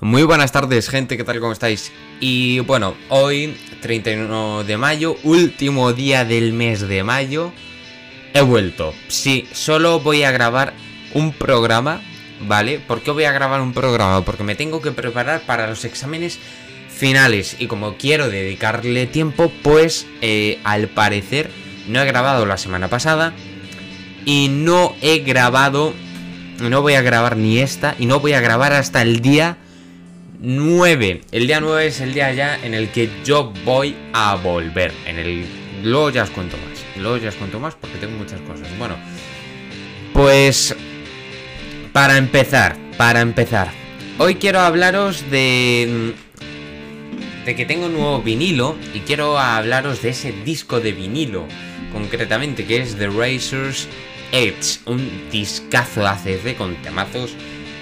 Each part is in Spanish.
Muy buenas tardes, gente, ¿qué tal? ¿Cómo estáis? Y bueno, hoy, 31 de mayo, último día del mes de mayo, he vuelto. Sí, solo voy a grabar un programa, ¿vale? ¿Por qué voy a grabar un programa? Porque me tengo que preparar para los exámenes finales y como quiero dedicarle tiempo, pues eh, al parecer no he grabado la semana pasada y no he grabado, no voy a grabar ni esta y no voy a grabar hasta el día 9. El día 9 es el día ya en el que yo voy a volver. En el. Luego ya os cuento más. Luego ya os cuento más porque tengo muchas cosas. Bueno. Pues. Para empezar. Para empezar. Hoy quiero hablaros de. De que tengo un nuevo vinilo. Y quiero hablaros de ese disco de vinilo. Concretamente, que es The Razor's Edge. Un discazo ACC con temazos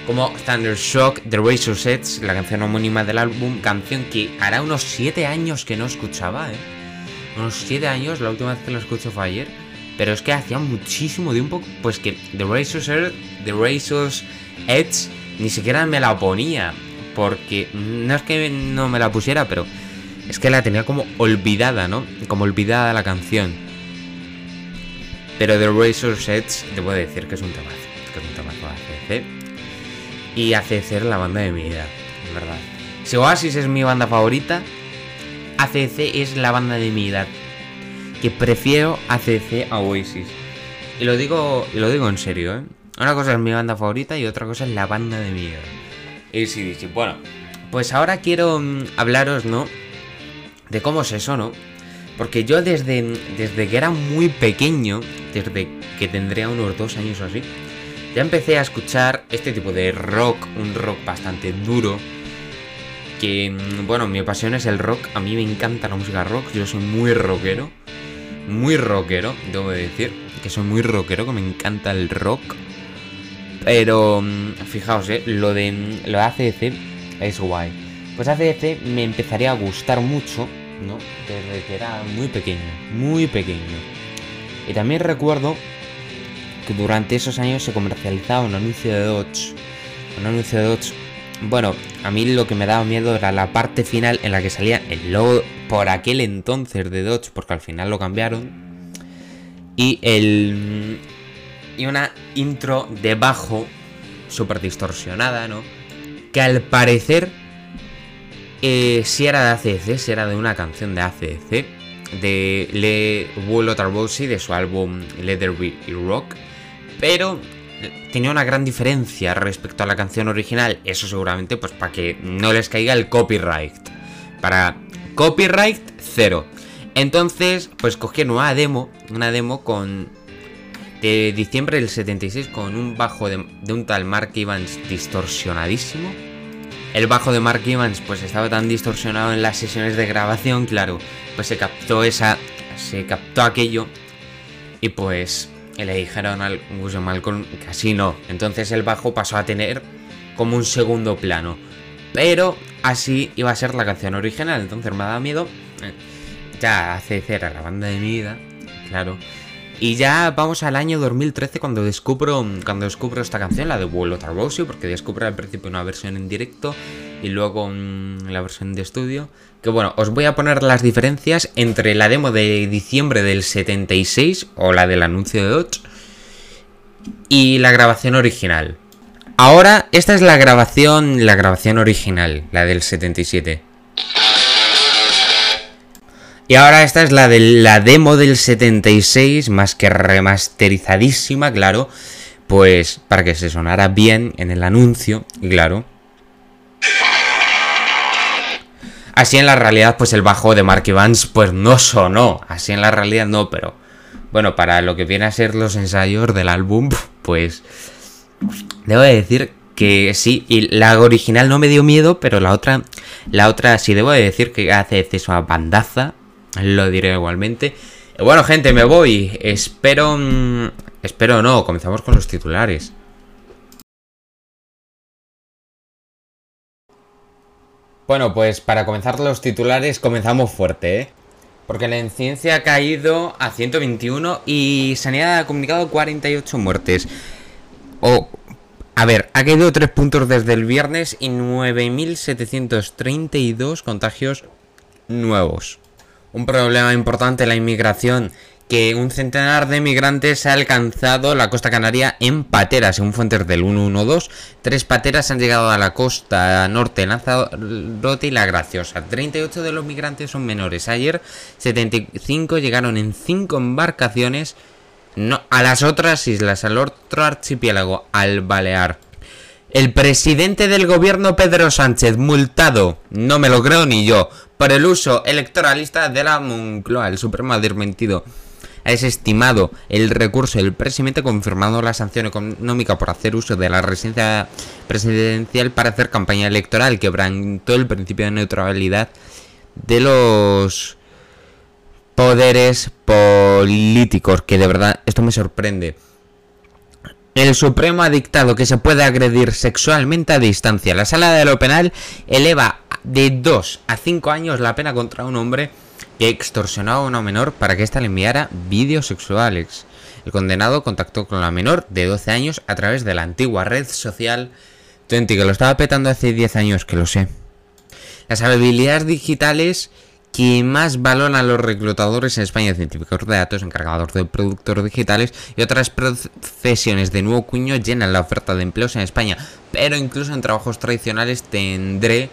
como Thundershock, The Razor Sets, la canción homónima del álbum, canción que hará unos 7 años que no escuchaba, ¿eh? Unos 7 años, la última vez que la escuché fue ayer, pero es que hacía muchísimo tiempo, pues que The Razor's Edge, The Razor's Edge, ni siquiera me la ponía, porque no es que no me la pusiera, pero es que la tenía como olvidada, ¿no? Como olvidada la canción. Pero The Razor's Edge, debo decir que es un temazo, que es un ACC y ACC la banda de mi vida, en verdad. Si Oasis es mi banda favorita, ACC es la banda de mi edad. Que prefiero ACC a Oasis. Y lo digo, y lo digo en serio, ¿eh? Una cosa es mi banda favorita y otra cosa es la banda de mi edad. Y sí, sí, bueno, pues ahora quiero mm, hablaros, ¿no? De cómo es eso, ¿no? Porque yo desde, desde que era muy pequeño, desde que tendría unos dos años o así, ya empecé a escuchar este tipo de rock, un rock bastante duro. Que, mm, bueno, mi pasión es el rock. A mí me encanta la música rock. Yo soy muy rockero. Muy rockero, debo decir. Que soy muy rockero, que me encanta el rock. Pero, mm, fijaos, eh, lo de, lo de ACDC es guay. Pues ACDC me empezaría a gustar mucho, ¿no? Desde que era muy pequeño. Muy pequeño. Y también recuerdo que durante esos años se comercializaba un anuncio de Dodge. Un anuncio de Dodge. Bueno, a mí lo que me daba miedo era la parte final en la que salía el logo por aquel entonces de Dodge, porque al final lo cambiaron. Y el. Y una intro de bajo, súper distorsionada, ¿no? Que al parecer. Eh, si era de ACDC, si era de una canción de ACDC, de Le Wool Tarbosi, de su álbum Leather Rock pero tenía una gran diferencia respecto a la canción original. Eso seguramente pues para que no les caiga el copyright. Para copyright cero. Entonces, pues cogí una demo, una demo con de diciembre del 76 con un bajo de, un tal Mark Evans distorsionadísimo. El bajo de Mark Evans pues estaba tan distorsionado en las sesiones de grabación, claro, pues se captó esa se captó aquello y pues y le dijeron al Gus Malcolm que así no. Entonces el bajo pasó a tener como un segundo plano. Pero así iba a ser la canción original. Entonces me dado miedo. Eh, ya hace cera la banda de mi vida. Claro. Y ya vamos al año 2013 cuando descubro, cuando descubro esta canción, la de Vuelo Tarbosio, porque descubro al principio una versión en directo y luego la versión de estudio. Que bueno, os voy a poner las diferencias entre la demo de diciembre del 76 o la del anuncio de Dodge y la grabación original. Ahora, esta es la grabación, la grabación original, la del 77. Y ahora esta es la de la demo del 76, más que remasterizadísima, claro. Pues para que se sonara bien en el anuncio, claro. Así en la realidad, pues el bajo de Mark Evans, pues no sonó. Así en la realidad no, pero bueno, para lo que viene a ser los ensayos del álbum, pues debo decir que sí, y la original no me dio miedo, pero la otra, la otra sí debo decir que hace exceso a bandaza, lo diré igualmente. Bueno, gente, me voy. Espero. Mm, espero no, comenzamos con los titulares. Bueno, pues para comenzar los titulares comenzamos fuerte, ¿eh? Porque la incidencia ha caído a 121 y Sanidad ha comunicado 48 muertes. O A ver, ha caído 3 puntos desde el viernes y 9.732 contagios nuevos. Un problema importante la inmigración, que un centenar de migrantes ha alcanzado la costa canaria en pateras, según fuentes del 112. Tres pateras han llegado a la costa norte, Lanzarote y La Graciosa. 38 de los migrantes son menores. Ayer 75 llegaron en 5 embarcaciones a las otras islas, al otro archipiélago, al Balear. El presidente del gobierno Pedro Sánchez, multado, no me lo creo ni yo, por el uso electoralista de la Moncloa. El Supremo ha desmentido, ha desestimado el recurso del presidente confirmando la sanción económica por hacer uso de la residencia presidencial para hacer campaña electoral, quebrantó el principio de neutralidad de los poderes políticos, que de verdad esto me sorprende. El Supremo ha dictado que se puede agredir sexualmente a distancia. La sala de lo penal eleva de 2 a 5 años la pena contra un hombre que extorsionó a una menor para que ésta le enviara vídeos sexuales. El condenado contactó con la menor de 12 años a través de la antigua red social Twenty, que lo estaba petando hace 10 años, que lo sé. Las habilidades digitales que más valoran los reclutadores en España, científicos de datos, encargados de productos digitales y otras profesiones de nuevo cuño llenan la oferta de empleos en España. Pero incluso en trabajos tradicionales tendré,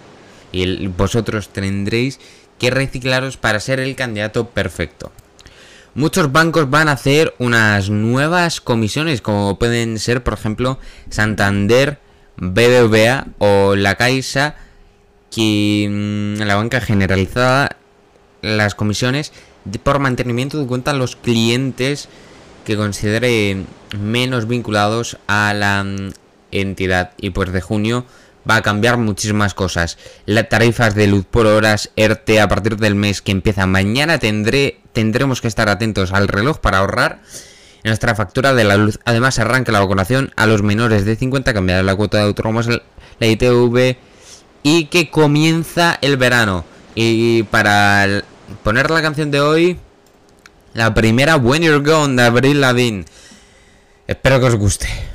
y vosotros tendréis que reciclaros para ser el candidato perfecto. Muchos bancos van a hacer unas nuevas comisiones, como pueden ser, por ejemplo, Santander, BBVA o La Caixa, que mm, la banca generalizada las comisiones por mantenimiento de cuenta a los clientes que considere menos vinculados a la mm, entidad. Y pues de junio va a cambiar muchísimas cosas. Las tarifas de luz por horas, ERTE, a partir del mes que empieza mañana tendré, tendremos que estar atentos al reloj para ahorrar nuestra factura de la luz. Además arranca la vacunación a los menores de 50, cambiará la cuota de autónomos, la ITV y que comienza el verano. Y para poner la canción de hoy, la primera When You're Gone de Avril Lavigne. Espero que os guste.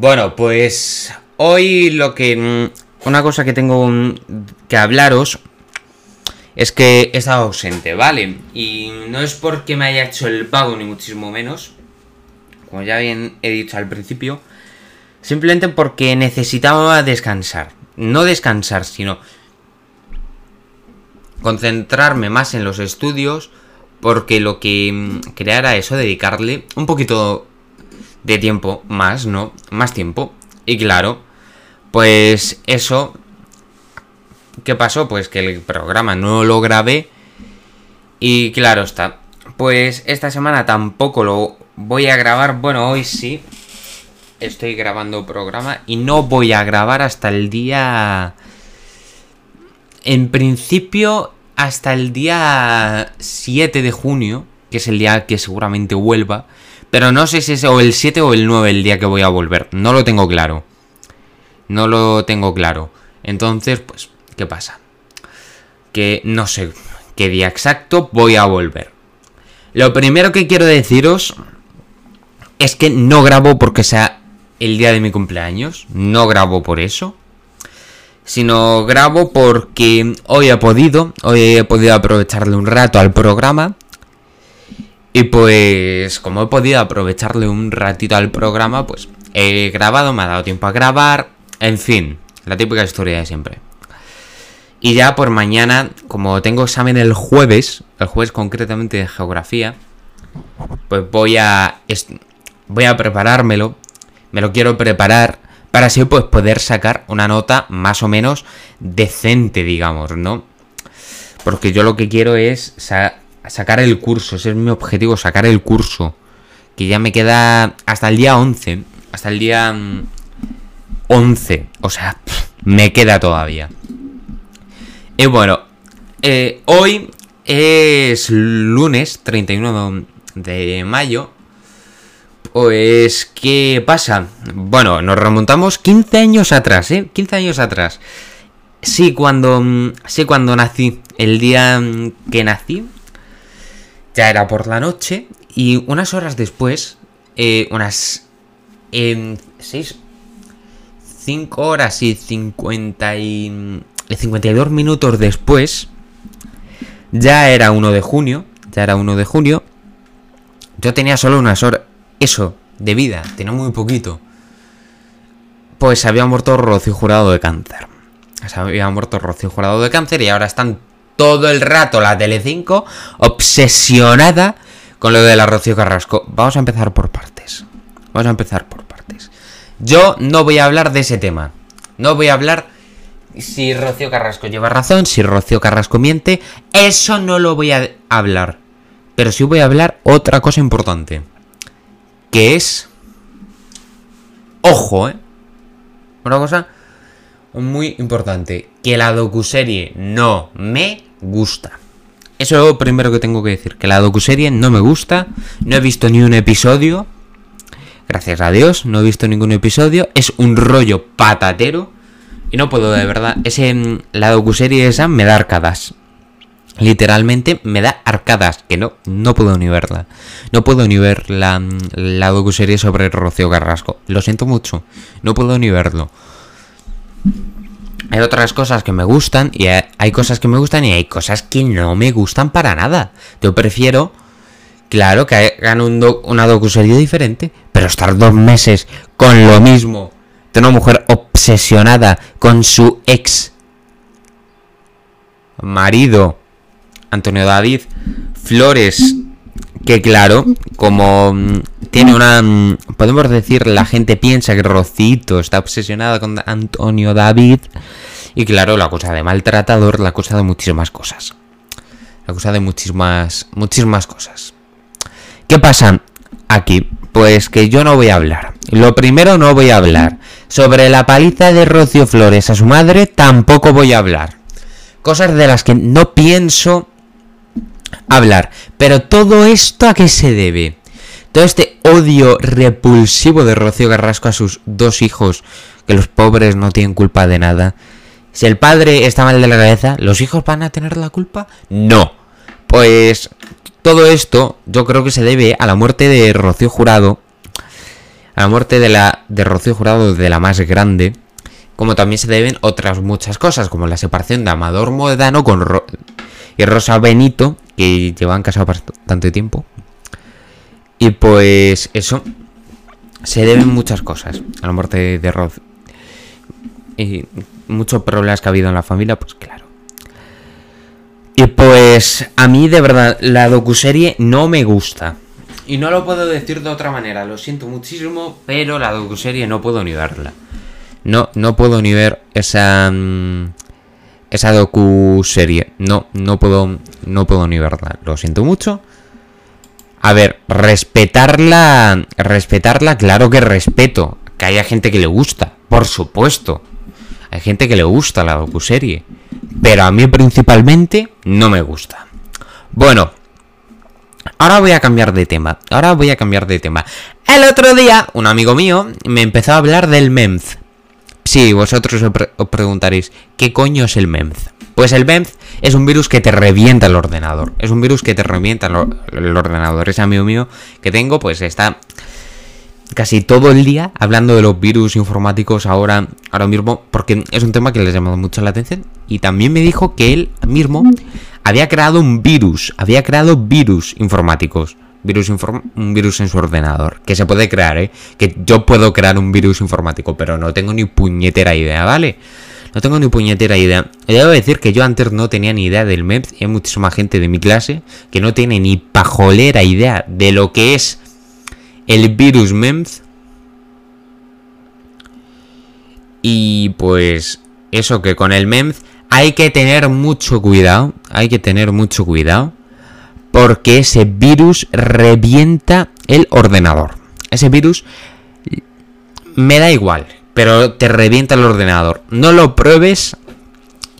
Bueno, pues hoy lo que... mm, Una cosa que tengo mm, que hablaros es que he estado ausente, ¿vale? Y no es porque me haya hecho el pago, ni muchísimo menos. Como ya bien he dicho al principio. Simplemente porque necesitaba descansar. No descansar, sino concentrarme más en los estudios. Porque lo que mm, quería era eso, dedicarle un poquito de tiempo más, ¿no? Más tiempo. Y claro, pues eso... ¿Qué pasó? Pues que el programa no lo grabé. Y claro está. Pues esta semana tampoco lo voy a grabar. Bueno, hoy sí. Estoy grabando programa. Y no voy a grabar hasta el día... En principio, hasta el día 7 de junio. Que es el día que seguramente vuelva. Pero no sé si es o el 7 o el 9 el día que voy a volver. No lo tengo claro. No lo tengo claro. Entonces, pues, ¿qué pasa? Que no sé qué día exacto voy a volver. Lo primero que quiero deciros es que no grabo porque sea el día de mi cumpleaños. No grabo por eso. Sino grabo porque hoy he podido. Hoy he podido aprovecharle un rato al programa. Y pues, como he podido aprovecharle un ratito al programa, pues he grabado, me ha dado tiempo a grabar, en fin, la típica historia de siempre. Y ya por mañana, como tengo examen el jueves, el jueves concretamente de geografía, pues voy a voy a preparármelo, me lo quiero preparar para así pues poder sacar una nota más o menos decente, digamos, ¿no? Porque yo lo que quiero es sacar el curso, ese es mi objetivo, sacar el curso. Que ya me queda hasta el día 11, hasta el día mm, 11, o sea, me queda todavía. Y bueno, eh, hoy es lunes 31 de mayo. Pues, ¿qué pasa? Bueno, nos remontamos 15 años atrás, ¿eh? 15 años atrás. Sí, cuando, mm, sí, cuando nací. El día mm, que nací, ya era por la noche. Y unas horas después, eh, unas eh, 6, 5 horas y 50 y, y 52 minutos después, ya era 1 de junio. Ya era 1 de junio. Yo tenía solo unas horas. Eso, de vida, tenía muy poquito. Pues había muerto Rocío Jurado de cáncer. Había muerto Rocío Jurado de cáncer y ahora están todo el rato la Telecinco obsesionada con lo de la Rocío Carrasco. Vamos a empezar por partes. Vamos a empezar por partes. Yo no voy a hablar de ese tema. No voy a hablar si Rocío Carrasco lleva razón, si Rocío Carrasco miente. Eso no lo voy a hablar. Pero sí voy a hablar otra cosa importante. Que es... Ojo, ¿eh? Una cosa muy importante. Que la docuserie no me gusta. Eso es lo primero que tengo que decir. Que la docuserie no me gusta. No he visto ni un episodio. Gracias a Dios, no he visto ningún episodio. Es un rollo patatero. Y no puedo, de verdad. Ese, mm, la docuserie esa me da arcadas. Literalmente me da arcadas. Que no, no puedo ni verla. No puedo ni ver la, mm, la docuserie sobre Rocío Carrasco. Lo siento mucho. No puedo ni verlo. Hay otras cosas que me gustan y hay- cosas que me gustan y hay cosas que no me gustan para nada. Yo prefiero, claro, que hagan un una docuserie diferente, pero estar dos meses con lo mismo de una mujer obsesionada con su ex marido, Antonio David Flores, que claro, como mm, tiene una... mm, Podemos decir, la gente piensa que Rocito está obsesionada con Antonio David. Y claro, la cosa de maltratador, la cosa de muchísimas cosas. La cosa de muchísimas, muchísimas cosas. ¿Qué pasa aquí? Pues que yo no voy a hablar. Lo primero no voy a hablar. Sobre la paliza de Rocío Flores a su madre tampoco voy a hablar. Cosas de las que no pienso hablar. Pero todo esto a qué se debe? Todo este odio repulsivo de Rocío Carrasco a sus dos hijos, que los pobres no tienen culpa de nada. Si el padre está mal de la cabeza, ¿los hijos van a tener la culpa? No. Pues todo esto yo creo que se debe a la muerte de Rocío Jurado. a la muerte de, la, de Rocío Jurado, de la más grande, como también se deben otras muchas cosas, como la separación de Amador Modano con y Rosa Benito, que llevan casados tanto tiempo. Y pues eso, se deben muchas cosas a la muerte de Rocío. Y muchos problemas que ha habido en la familia, pues claro. Y pues a mí de verdad la docuserie no me gusta. Y no lo puedo decir de otra manera, lo siento muchísimo, pero la docuserie no puedo ni verla. No, no puedo ni ver esa mm, esa docuserie. No, no puedo no puedo ni verla. Lo siento mucho. A ver, respetarla, respetarla, claro que respeto. Que haya gente que le gusta, por supuesto. Hay gente que le gusta la docuserie. Pero a mí principalmente no me gusta. Bueno, ahora voy a cambiar de tema. Ahora voy a cambiar de tema. El otro día, un amigo mío me empezó a hablar del MEMS. Sí, vosotros os, preguntaréis, ¿qué coño es el MEMS? Pues el MEMS es un virus que te revienta el ordenador. Es un virus que te revienta el ordenador. Ese amigo mío que tengo, pues está casi todo el día hablando de los virus informáticos ahora, ahora mismo, porque es un tema que les ha llamado mucho la atención. Y también me dijo que él mismo había creado un virus, había creado virus informáticos. Virus un virus en su ordenador, que se puede crear, ¿eh? Que yo puedo crear un virus informático, pero no tengo ni puñetera idea, ¿vale? No tengo ni puñetera idea. Debo decir que yo antes no tenía ni idea del MEPS y hay muchísima gente de mi clase que no tiene ni pajolera idea de lo que es el virus MEMS. Y pues eso que con el MEMS hay que tener mucho cuidado, hay que tener mucho cuidado porque ese virus revienta el ordenador. Ese virus me da igual, pero te revienta el ordenador. No lo pruebes,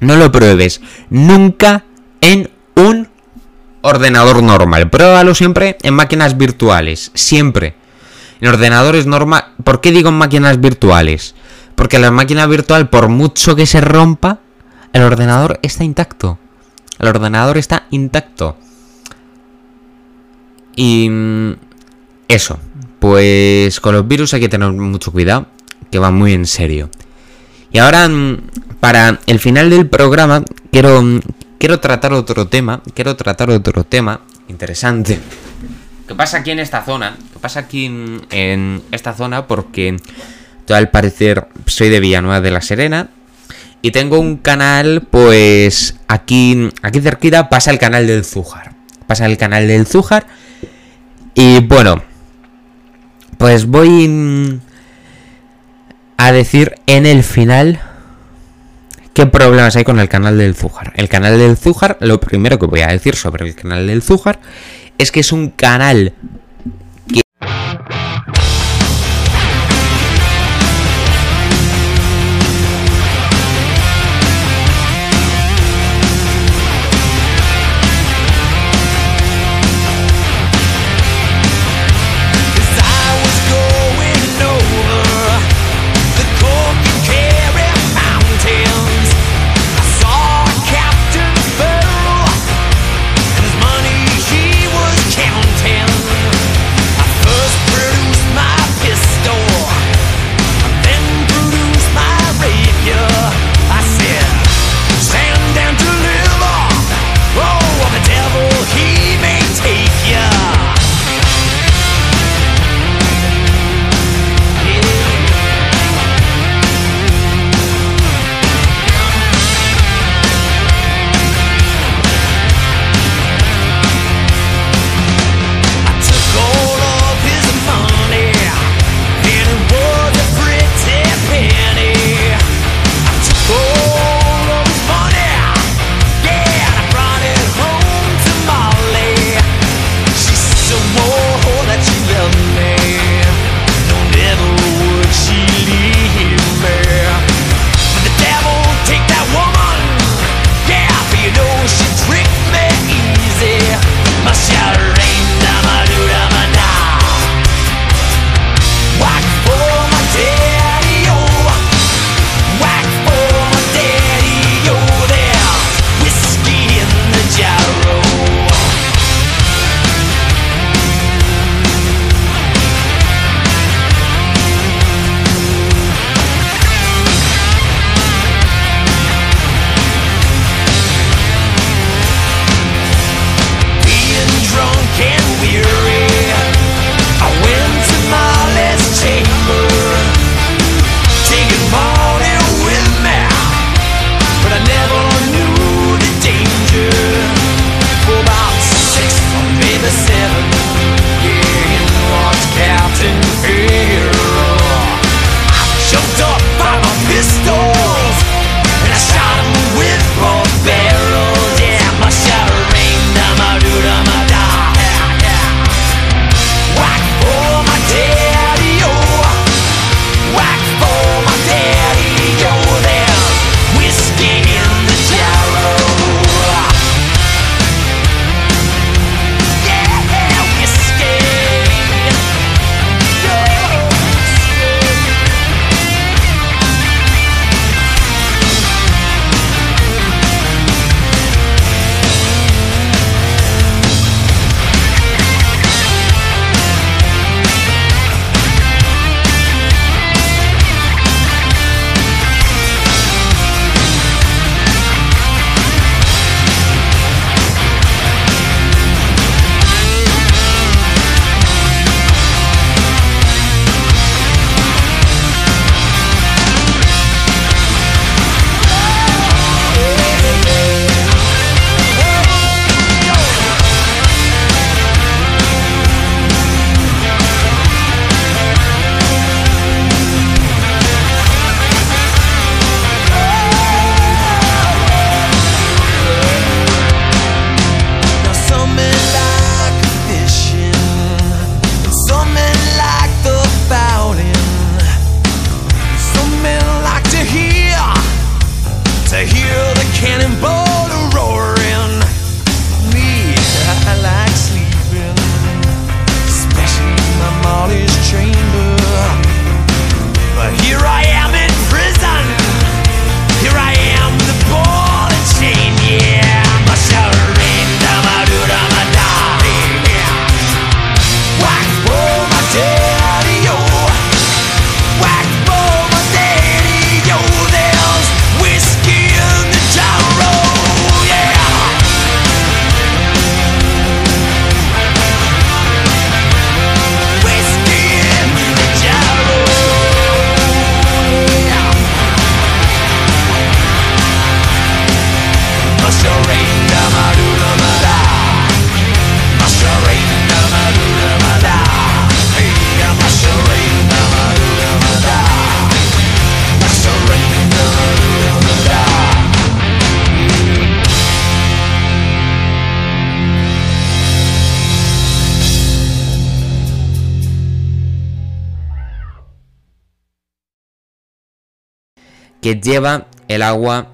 no lo pruebes nunca en un ordenador normal. Pruébalo siempre en máquinas virtuales. Siempre. En ordenadores normal. ¿Por qué digo en máquinas virtuales? Porque la máquina virtual, por mucho que se rompa, el ordenador está intacto. El ordenador está intacto. Y mm, eso. Pues con los virus hay que tener mucho cuidado. Que va muy en serio. Y ahora, mm, para el final del programa, quiero, mm, quiero tratar otro tema, quiero tratar otro tema interesante. ¿Qué pasa aquí en esta zona? ¿Qué pasa aquí en, esta zona? Porque yo al parecer soy de Villanueva de la Serena y tengo un canal, pues aquí, aquí cerquita pasa el canal del Zújar. Pasa el canal del Zújar y bueno, pues voy a decir en el final ¿Qué problemas hay con el canal del Zújar? El canal del Zújar, lo primero que voy a decir sobre el canal del Zújar es que es un canal que lleva el agua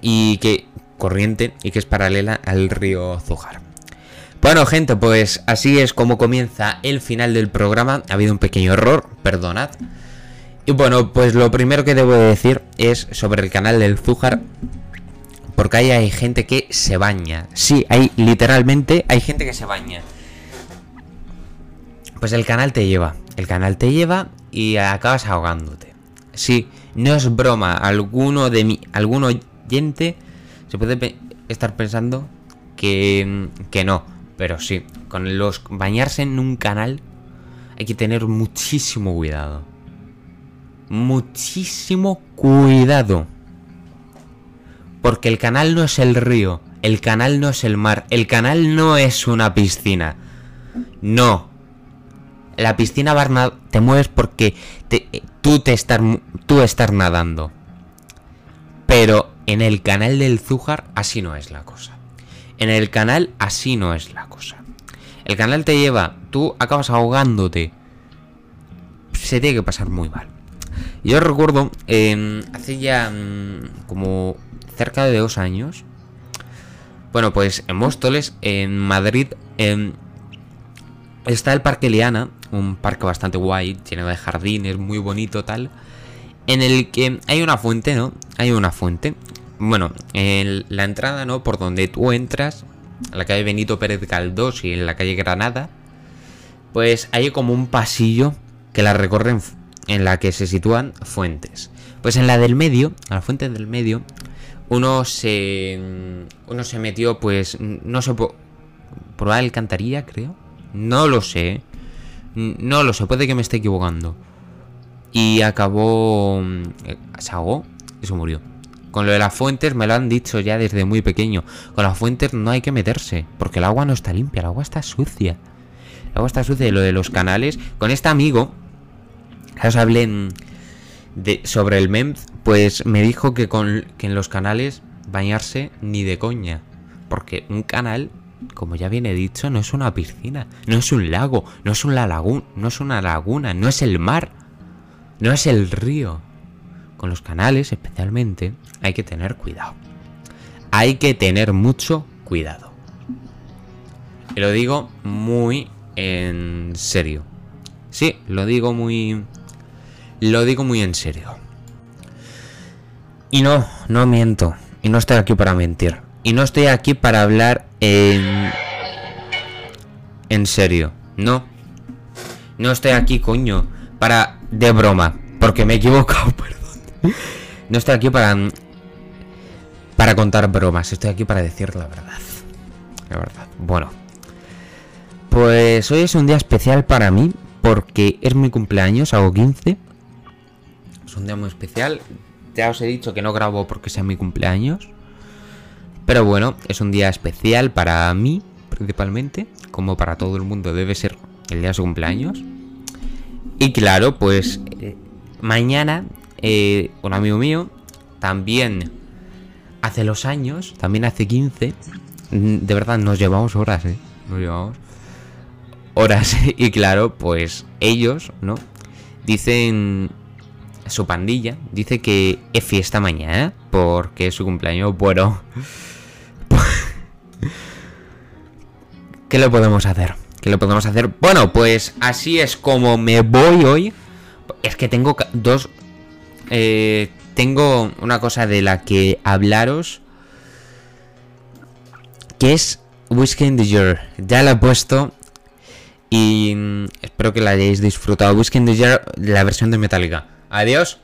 y que corriente y que es paralela al río Zújar. Bueno, gente, pues así es como comienza el final del programa. Ha habido un pequeño error, perdonad. Y bueno, pues lo primero que debo decir es sobre el canal del Zújar. Porque ahí hay gente que se baña. Sí, hay literalmente hay gente que se baña. Pues el canal te lleva. El canal te lleva y acabas ahogándote. Sí, no es broma. Alguno de mi, algún oyente se puede estar pensando que, que no. Pero sí, con los bañarse en un canal hay que tener muchísimo cuidado. Muchísimo cuidado. Porque el canal no es el río, el canal no es el mar, el canal no es una piscina. No. La piscina te mueves porque tú, te estás, tú nadando. Pero en el canal del Zújar así no es la cosa. En el canal así no es la cosa. El canal te lleva, tú acabas ahogándote. Se tiene que pasar muy mal. Yo recuerdo, em, hace ya mm, como cerca de dos años. Bueno, pues en Móstoles, en Madrid, em, está el Parque Liana, un parque bastante guay, lleno de jardines, muy bonito tal, en el que hay una fuente, ¿no? Hay una fuente. Bueno, en la entrada, ¿no? Por donde tú entras, a la calle Benito Pérez Galdós y en la calle Granada, pues hay como un pasillo que la recorren en la que se sitúan fuentes. Pues en la del medio, a la fuente del medio, uno se. Uno se metió, pues. No sé. Por, por la alcantarilla, creo. No lo sé. No lo sé, puede que me esté equivocando. Y acabó. Eh, se ahogó y se murió. Con lo de las fuentes me lo han dicho ya desde muy pequeño. Con las fuentes no hay que meterse. Porque el agua no está limpia, el agua está sucia. El agua está sucia. Y lo de los canales. Con este amigo. os hablé en sobre el MEMS, pues me dijo que, con, que en los canales bañarse ni de coña. Porque un canal, como ya viene dicho, no es una piscina, no es un lago, no es una laguna, no es una laguna, no es el mar, no es el río. Con los canales, especialmente, hay que tener cuidado. Hay que tener mucho cuidado. Y lo digo muy en serio. Sí, lo digo muy lo digo muy en serio. Y no, no miento. Y no estoy aquí para mentir. Y no estoy aquí para hablar en... Serio. No. No estoy aquí, coño. Para... De broma. Porque me he equivocado, perdón. No estoy aquí para... Para contar bromas. Estoy aquí para decir la verdad. La verdad. Bueno. Pues hoy es un día especial para mí. Porque es mi cumpleaños. Hago 15 es un día muy especial. Ya os he dicho que no grabo porque sea mi cumpleaños. Pero bueno, es un día especial para mí, principalmente. Como para todo el mundo debe ser el día de su cumpleaños. Y claro, pues eh, mañana eh, un amigo mío también hace los años, también hace 15. Mm, de verdad, nos llevamos horas, ¿eh? Nos llevamos horas. Y claro, pues ellos, ¿no? Dicen su pandilla, dice que es fiesta mañana porque es su cumpleaños. Bueno, ¿qué le podemos hacer? ¿Qué le podemos hacer? Bueno, pues así es como me voy hoy. Es que tengo dos... Eh, tengo una cosa de la que hablaros. Que es Whiskey in the Jar. Ya la he puesto. Y mm, espero que la hayáis disfrutado. Whiskey in the Jar, la versión de Metallica. Adiós.